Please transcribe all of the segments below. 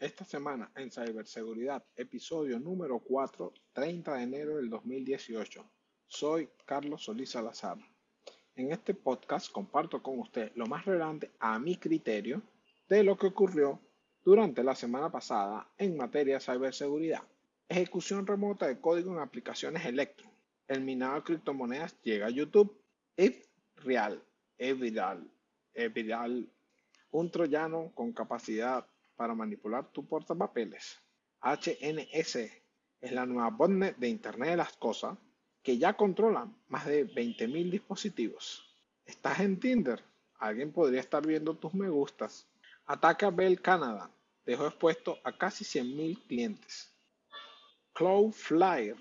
esta semana en Ciberseguridad, episodio número 4, 30 de enero del 2018. Soy Carlos Solís Salazar. En este podcast comparto con usted lo más relevante a mi criterio de lo que ocurrió durante la semana pasada en materia de ciberseguridad. Ejecución remota de código en aplicaciones Electron. El minado de criptomonedas llega a YouTube. Es real, es viral. Un troyano con capacidad para manipular tu portapapeles. HNS es la nueva botnet de Internet de las Cosas que ya controla más de 20.000 dispositivos. ¿Estás en Tinder? Alguien podría estar viendo tus me gustas. Ataca Bell Canada. Dejó expuesto a casi 100.000 clientes. Cloudflare,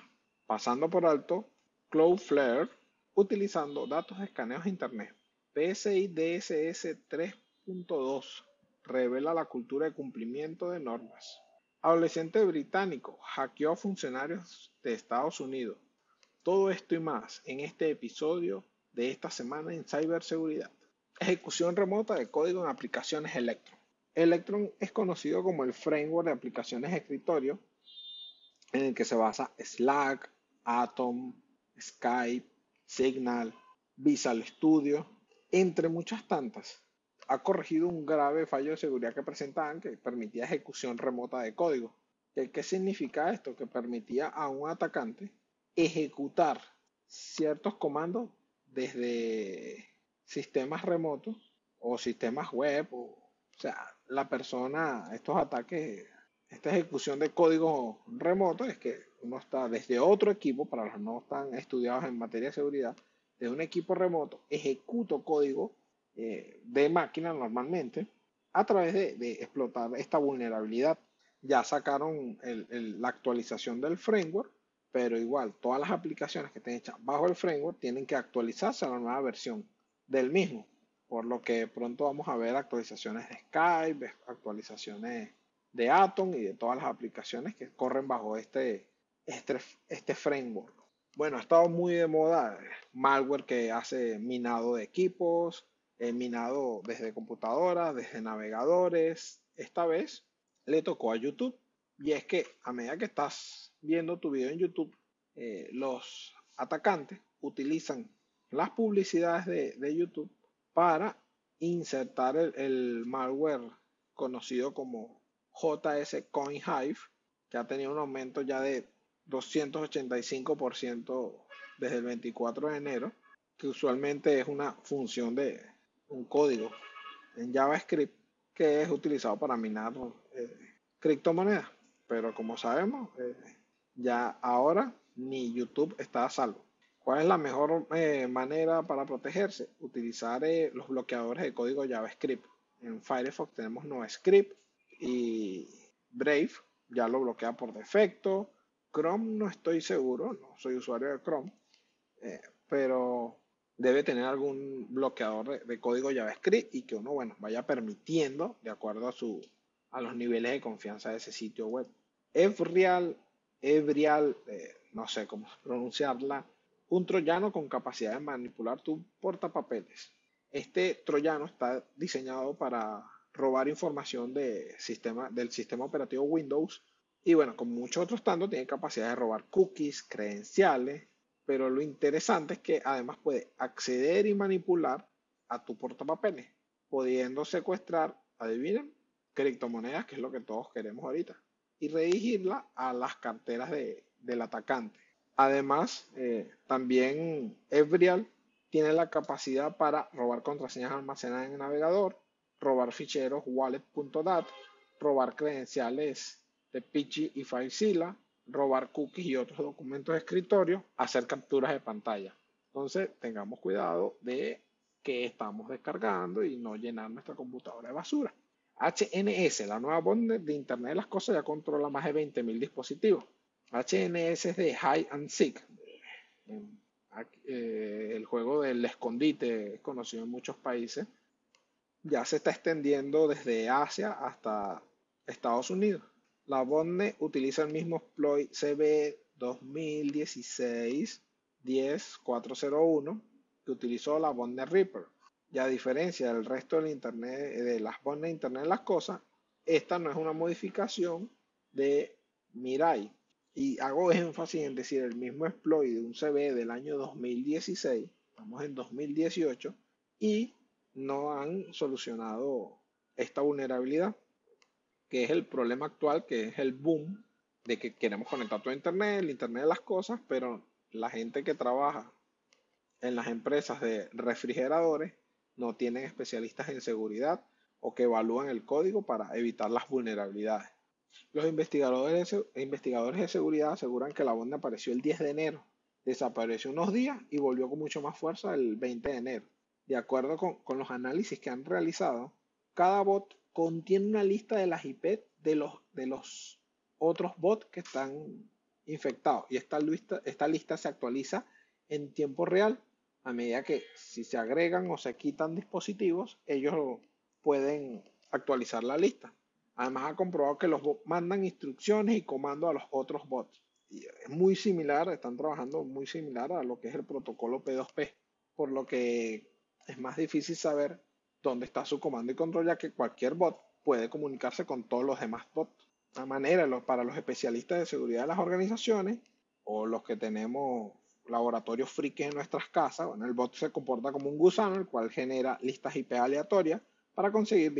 pasando por alto Cloudflare, utilizando datos de escaneos de Internet. PSI DSS 3.2 revela la cultura de cumplimiento de normas. Adolescente británico hackeó a funcionarios de Estados Unidos. Todo esto y más en este episodio de esta semana en ciberseguridad. Ejecución remota de código en aplicaciones Electron. Electron es conocido como el framework de aplicaciones escritorio en el que se basa Slack, Atom, Skype, Signal, Visual Studio, entre muchas tantas. Ha corregido un grave fallo de seguridad que presentaban que permitía ejecución remota de código. ¿Qué significa esto? Que permitía a un atacante ejecutar ciertos comandos desde sistemas remotos o sistemas web. O, o sea, la persona, estos ataques esta ejecución de código remoto es que uno está desde otro equipo, para los no están estudiados en materia de seguridad, desde un equipo remoto, ejecuto código eh, de máquina normalmente a través de, explotar esta vulnerabilidad. Ya sacaron la actualización del framework, pero igual todas las aplicaciones que estén hechas bajo el framework tienen que actualizarse a la nueva versión del mismo. Por lo que pronto vamos a ver actualizaciones de Skype, actualizaciones de Atom y de todas las aplicaciones que corren bajo este, este, este framework. Bueno, ha estado muy de moda malware que hace minado de equipos, eh, minado desde computadoras, desde navegadores. Esta vez le tocó a YouTube. Y es que a medida que estás viendo tu video en YouTube, eh, los atacantes utilizan las publicidades de, YouTube para insertar el malware conocido como JS Coin Hive, que ha tenido un aumento ya de 285% desde el 24 de enero, que usualmente es una función de un código en JavaScript que es utilizado para minar eh, criptomonedas. Pero como sabemos, eh, ya ahora ni YouTube está a salvo. ¿Cuál es la mejor eh, manera para protegerse? Utilizar los bloqueadores de código JavaScript. En Firefox tenemos NoScript y Brave ya lo bloquea por defecto. Chrome no estoy seguro, no soy usuario de Chrome, pero debe tener algún bloqueador de, código JavaScript y que uno, bueno, vaya permitiendo de acuerdo a, su, a los niveles de confianza de ese sitio web. Evrial, Evrial, eh, no sé cómo pronunciarla, un troyano con capacidad de manipular tu portapapeles. Este troyano está diseñado para robar información de sistema, del sistema operativo Windows. Y bueno, como muchos otros tantos, tiene capacidad de robar cookies, credenciales, pero lo interesante es que además puede acceder y manipular a tu portapapeles, pudiendo secuestrar, adivinen, criptomonedas, que es lo que todos queremos ahorita, y redirigirla a las carteras del atacante. Además, eh, también Evrial tiene la capacidad para robar contraseñas almacenadas en el navegador, robar ficheros wallet.dat, robar credenciales de Pichi y FileZilla, robar cookies y otros documentos de escritorio, hacer capturas de pantalla. Entonces, tengamos cuidado de que estamos descargando y no llenar nuestra computadora de basura. HNS, la nueva bond de Internet de las Cosas, ya controla más de 20.000 dispositivos. HNS es de High and Seek. Eh, el juego del escondite conocido en muchos países ya se está extendiendo desde Asia hasta Estados Unidos. La Bonne utiliza el mismo exploit CB 2016-10401 que utilizó la Bonne Reaper. Y a diferencia del resto de las Bonne Internet de las cosas, esta no es una modificación de Mirai. Y hago énfasis en decir el mismo exploit de un CB del año 2016, estamos en 2018, y no han solucionado esta vulnerabilidad, que es el problema actual, que es el boom de que queremos conectar todo a Internet, el Internet de las cosas, pero la gente que trabaja en las empresas de refrigeradores no tienen especialistas en seguridad o que evalúan el código para evitar las vulnerabilidades. Los investigadores, investigadores de seguridad aseguran que la bomba apareció el 10 de enero, desapareció unos días y volvió con mucho más fuerza el 20 de enero. De acuerdo con los análisis que han realizado, cada bot contiene una lista de las IP de los, de los otros bots que están infectados y esta lista, esta lista se actualiza en tiempo real a medida que si se agregan o se quitan dispositivos, ellos pueden actualizar la lista. Además ha comprobado que los bots mandan instrucciones y comandos a los otros bots. Y es muy similar, están trabajando muy similar a lo que es el protocolo P2P, por lo que es más difícil saber dónde está su comando y control, ya que cualquier bot puede comunicarse con todos los demás bots. De manera, para los especialistas de seguridad de las organizaciones o los que tenemos laboratorios frikis en nuestras casas, bueno, el bot se comporta como un gusano, el cual genera listas IP aleatorias para conseguir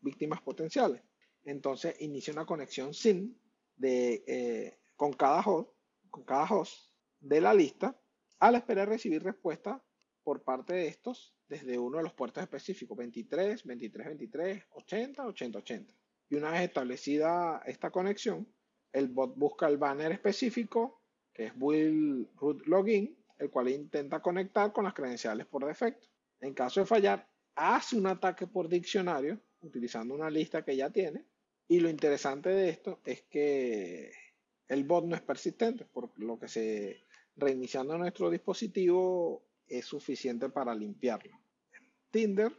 víctimas potenciales. Entonces inicia una conexión SYN de, eh, con, cada host, con cada host de la lista a la espera de recibir respuesta por parte de estos desde uno de los puertos específicos, 23, 23, 23, 80, 80, 80. Y una vez establecida esta conexión, el bot busca el banner específico, que es Will Root Login, el cual intenta conectar con las credenciales por defecto. En caso de fallar, hace un ataque por diccionario, utilizando una lista que ya tiene. Y lo interesante de esto es que el bot no es persistente, por lo que se reiniciando nuestro dispositivo es suficiente para limpiarlo. Tinder,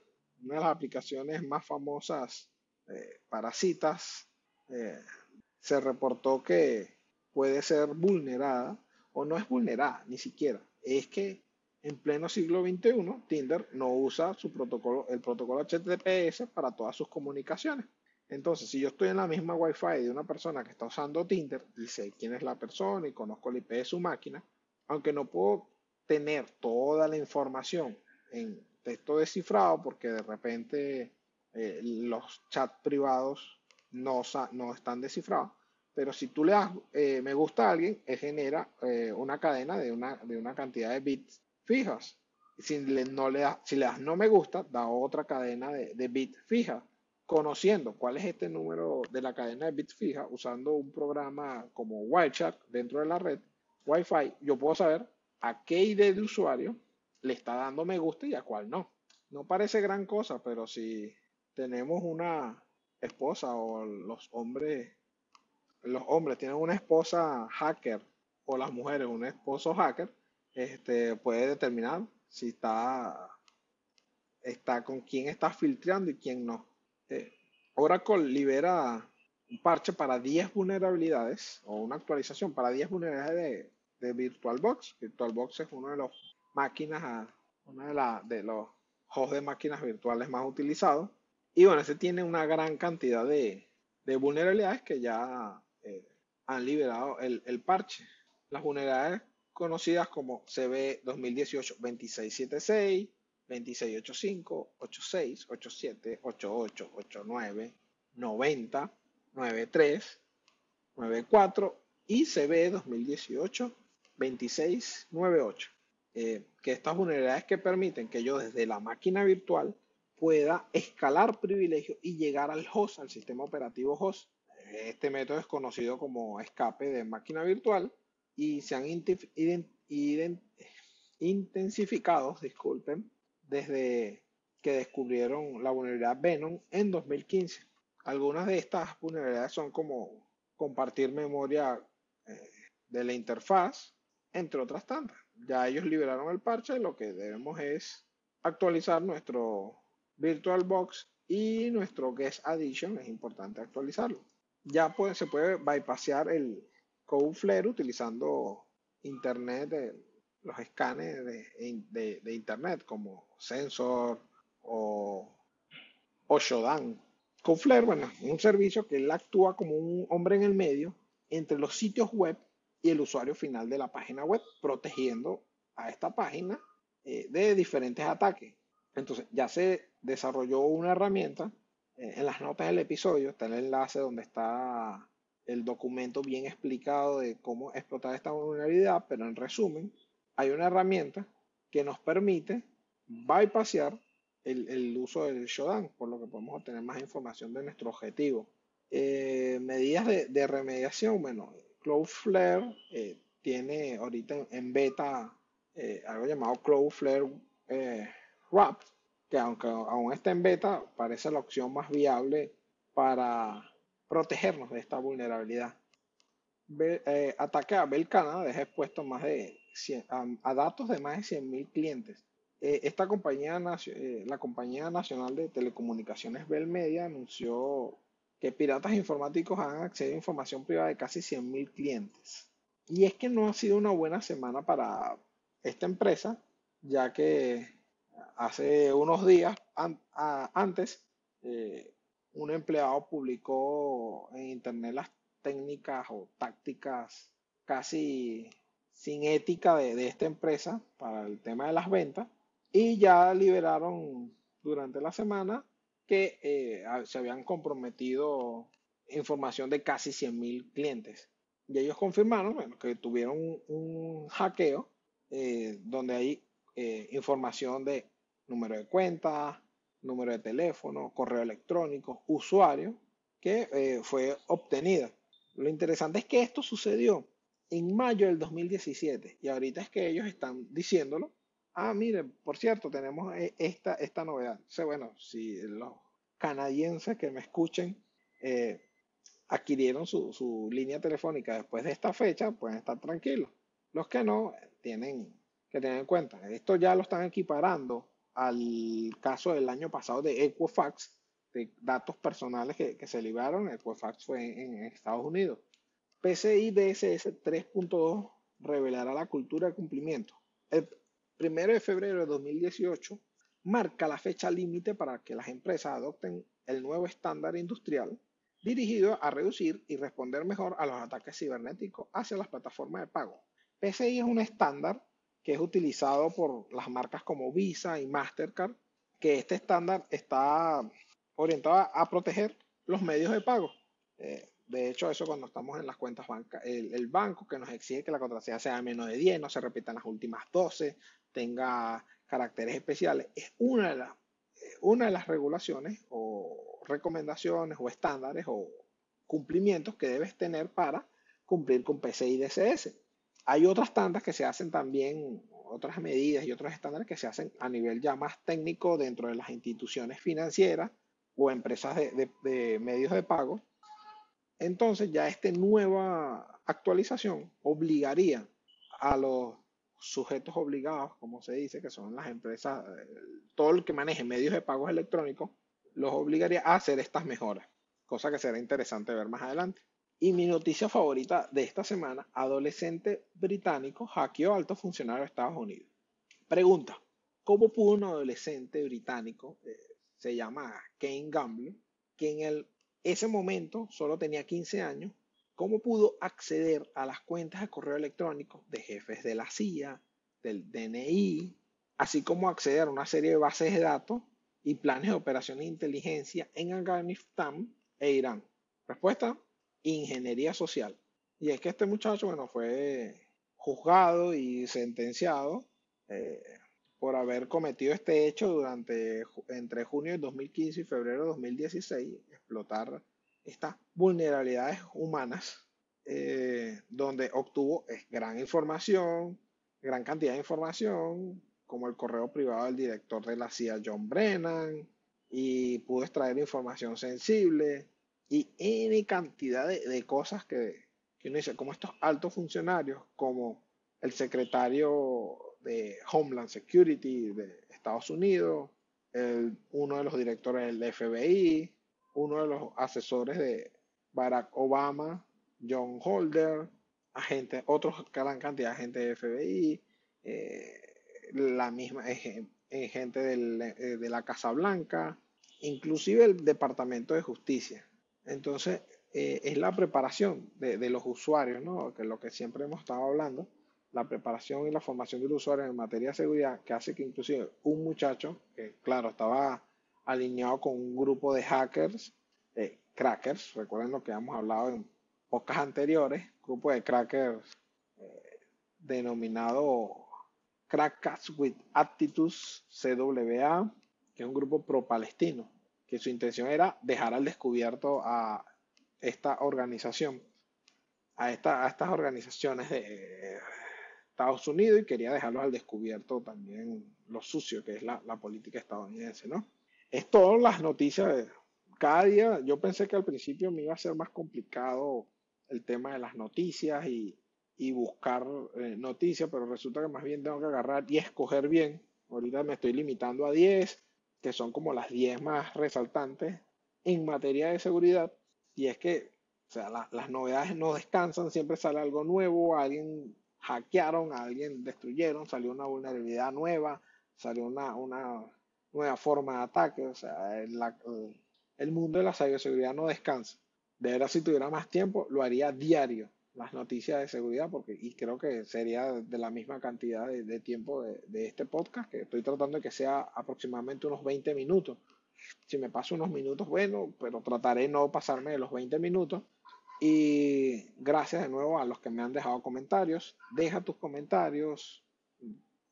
una de las aplicaciones más famosas eh, para citas, eh, se reportó que puede ser vulnerada, o no es vulnerada ni siquiera, es que en pleno siglo XXI Tinder no usa su protocolo, el protocolo HTTPS para todas sus comunicaciones. Entonces, si yo estoy en la misma Wi-Fi de una persona que está usando Tinder y sé quién es la persona y conozco el IP de su máquina, aunque no puedo tener toda la información en texto descifrado porque de repente eh, los chats privados no, no están descifrados, pero si tú le das eh, me gusta a alguien, él genera eh, una cadena de una, de una cantidad de bits fijas. Si le, no le, das, si le das no me gusta, da otra cadena de, de bits fijas. Conociendo cuál es este número de la cadena de bits fija, usando un programa como Wireshark dentro de la red Wi-Fi, yo puedo saber a qué ID de usuario le está dando me gusta y a cuál no. No parece gran cosa, pero si tenemos una esposa o los hombres, los hombres tienen una esposa hacker o las mujeres un esposo hacker, este, puede determinar si está, está con quién está filtrando y quién no. Eh, Oracle libera un parche para 10 vulnerabilidades o una actualización para 10 vulnerabilidades de de VirtualBox. VirtualBox es una de las máquinas, una de, la, de los hosts de máquinas virtuales más utilizados. Y bueno, ese tiene una gran cantidad de, de vulnerabilidades que ya eh, han liberado el, el, parche. Las vulnerabilidades conocidas como CB 2018-2676, 2685, 86, 87, 88, 89, 90, 93, 94 y CB 2018 2698, eh, que estas vulnerabilidades que permiten que yo desde la máquina virtual pueda escalar privilegios y llegar al host, al sistema operativo host. Este método es conocido como escape de máquina virtual y se han intensificado, disculpen, desde que descubrieron la vulnerabilidad Venom en 2015. Algunas de estas vulnerabilidades son como compartir memoria eh, de la interfaz, entre otras tantas. Ya ellos liberaron el parche, lo que debemos es actualizar nuestro VirtualBox y nuestro Guest Addition, es importante actualizarlo. Ya se puede bypassear el Cloudflare utilizando internet, los escáneres de, internet como Sensor o, o Shodan. Bueno, es un servicio que él actúa como un hombre en el medio entre los sitios web y el usuario final de la página web, protegiendo a esta página eh, de diferentes ataques. Entonces, ya se desarrolló una herramienta. eh, en las notas del episodio está el enlace donde está el documento bien explicado de cómo explotar esta vulnerabilidad, pero en resumen, hay una herramienta que nos permite bypassear el, el uso del shutdown, por lo que podemos obtener más información de nuestro objetivo. Eh, medidas de, de remediación, bueno, Cloudflare eh, tiene ahorita en, beta eh, algo llamado Cloudflare eh, Wrap, que aunque aún está en beta, parece la opción más viable para protegernos de esta vulnerabilidad. Be- ataque a Bell Canada deja expuesto más de 100 a, datos de más de 100.000 clientes. Esta compañía, la compañía nacional de telecomunicaciones Bell Media anunció que piratas informáticos han accedido a información privada de casi 100.000 clientes. Y es que no ha sido una buena semana para esta empresa, ya que hace unos días antes eh, un empleado publicó en internet las técnicas o tácticas casi sin ética de, de esta empresa para el tema de las ventas y ya liberaron durante la semana que eh, se habían comprometido información de casi 100.000 clientes. Y ellos confirmaron que tuvieron un, hackeo eh, donde hay eh, información de número de cuenta, número de teléfono, correo electrónico, usuario, que fue obtenida. Lo interesante es que esto sucedió en mayo del 2017 y ahorita es que ellos están diciéndolo. Ah, miren, por cierto, tenemos eh, esta, esta novedad. Entonces, bueno, si los canadienses que me escuchen eh, adquirieron su, su línea telefónica después de esta fecha, pueden estar tranquilos. Los que no, tienen que tener en cuenta. Esto ya lo están equiparando al caso del año pasado de Equifax, de datos personales que, que se liberaron. Equifax fue en, Estados Unidos. PCI DSS 3.2 revelará la cultura de cumplimiento. Primero de febrero de 2018 marca la fecha límite para que las empresas adopten el nuevo estándar industrial dirigido a reducir y responder mejor a los ataques cibernéticos hacia las plataformas de pago. PCI es un estándar que es utilizado por las marcas como Visa y Mastercard, que este estándar está orientado a proteger los medios de pago. Eh, de hecho, eso cuando estamos en las cuentas bancarias, el, banco que nos exige que la contraseña sea menos de 10, no se repitan las últimas 12, tenga caracteres especiales, es una de, las, una de las regulaciones o recomendaciones o estándares o cumplimientos que debes tener para cumplir con PCI DSS. Hay otras tantas que se hacen también, otras medidas y otros estándares que se hacen a nivel ya más técnico dentro de las instituciones financieras o empresas de medios de pago. Entonces ya esta nueva actualización obligaría a los sujetos obligados, como se dice, que son las empresas, todo el que maneje medios de pagos electrónicos, los obligaría a hacer estas mejoras, cosa que será interesante ver más adelante. Y mi noticia favorita de esta semana, adolescente británico hackeó alto funcionario de Estados Unidos. Pregunta, ¿cómo pudo un adolescente británico, eh, se llama Kane Gamble, que en el, ese momento solo tenía 15 años, cómo pudo acceder a las cuentas de correo electrónico de jefes de la CIA, del DNI, así como acceder a una serie de bases de datos y planes de operación de inteligencia en Afganistán e Irán? Respuesta, ingeniería social. Y es que este muchacho, bueno, fue juzgado y sentenciado eh, por haber cometido este hecho durante entre junio de 2015 y febrero de 2016, explotar estas vulnerabilidades humanas, eh, donde obtuvo gran información, gran cantidad de información, como el correo privado del director de la CIA, John Brennan, y pudo extraer información sensible y N cantidad de, cosas que, que, uno dice, como estos altos funcionarios, como el secretario Homeland Security de Estados Unidos, uno de los directores del FBI, uno de los asesores de Barack Obama, John Holder, agente, otros gran cantidad de gente de FBI, eh, la misma eh, gente eh, de la Casa Blanca, inclusive el Departamento de Justicia. Entonces, es la preparación de, de, los usuarios, ¿no? Que es lo que siempre hemos estado hablando, la preparación y la formación del usuario en materia de seguridad, que hace que inclusive un muchacho, que claro, estaba alineado con un grupo de hackers, eh, crackers, recuerden lo que hemos hablado en pocas anteriores, grupo de crackers eh, denominado Crackers with Attitudes CWA, que es un grupo pro-palestino, que su intención era dejar al descubierto a esta organización, a, esta, a estas organizaciones de Estados Unidos y quería dejarlos al descubierto también lo sucio que es la, la política estadounidense, ¿no? Es todas las noticias, cada día, yo pensé que al principio me iba a ser más complicado el tema de las noticias y, y buscar eh, noticias, pero resulta que más bien tengo que agarrar y escoger bien. Ahorita me estoy limitando a 10, que son como las 10 más resaltantes en materia de seguridad. Y es que, o sea, la, las novedades no descansan, siempre sale algo nuevo, alguien hackearon, a alguien destruyeron, salió una vulnerabilidad nueva, salió una, una nueva forma de ataque. O sea, el, mundo de la ciberseguridad no descansa. De verdad, si tuviera más tiempo, lo haría diario, las noticias de seguridad, porque y creo que sería de la misma cantidad de, de tiempo de, de, este podcast, que estoy tratando de que sea aproximadamente unos 20 minutos. Si me paso unos minutos, bueno, pero trataré no pasarme de los 20 minutos. Y gracias de nuevo a los que me han dejado comentarios. Deja tus comentarios,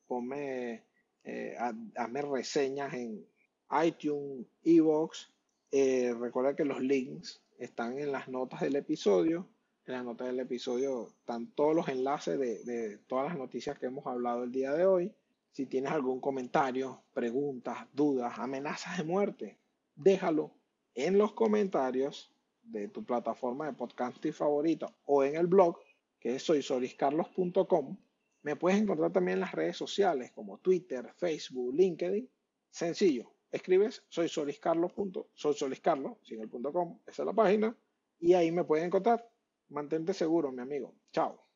ponme, eh, hazme reseñas en iTunes, Evox. Eh, recuerda que los links están en las notas del episodio. En las notas del episodio están todos los enlaces de, de todas las noticias que hemos hablado el día de hoy. Si tienes algún comentario, preguntas, dudas, amenazas de muerte, déjalo en los comentarios de tu plataforma de podcasting favorita o en el blog, que es soysoliscarlos.com. Me puedes encontrar también en las redes sociales como Twitter, Facebook, LinkedIn. Sencillo, escribes soy soliscarlos. Soy soliscarlos, sin el punto com, esa es la página, y ahí me puedes encontrar. Mantente seguro, mi amigo. Chao.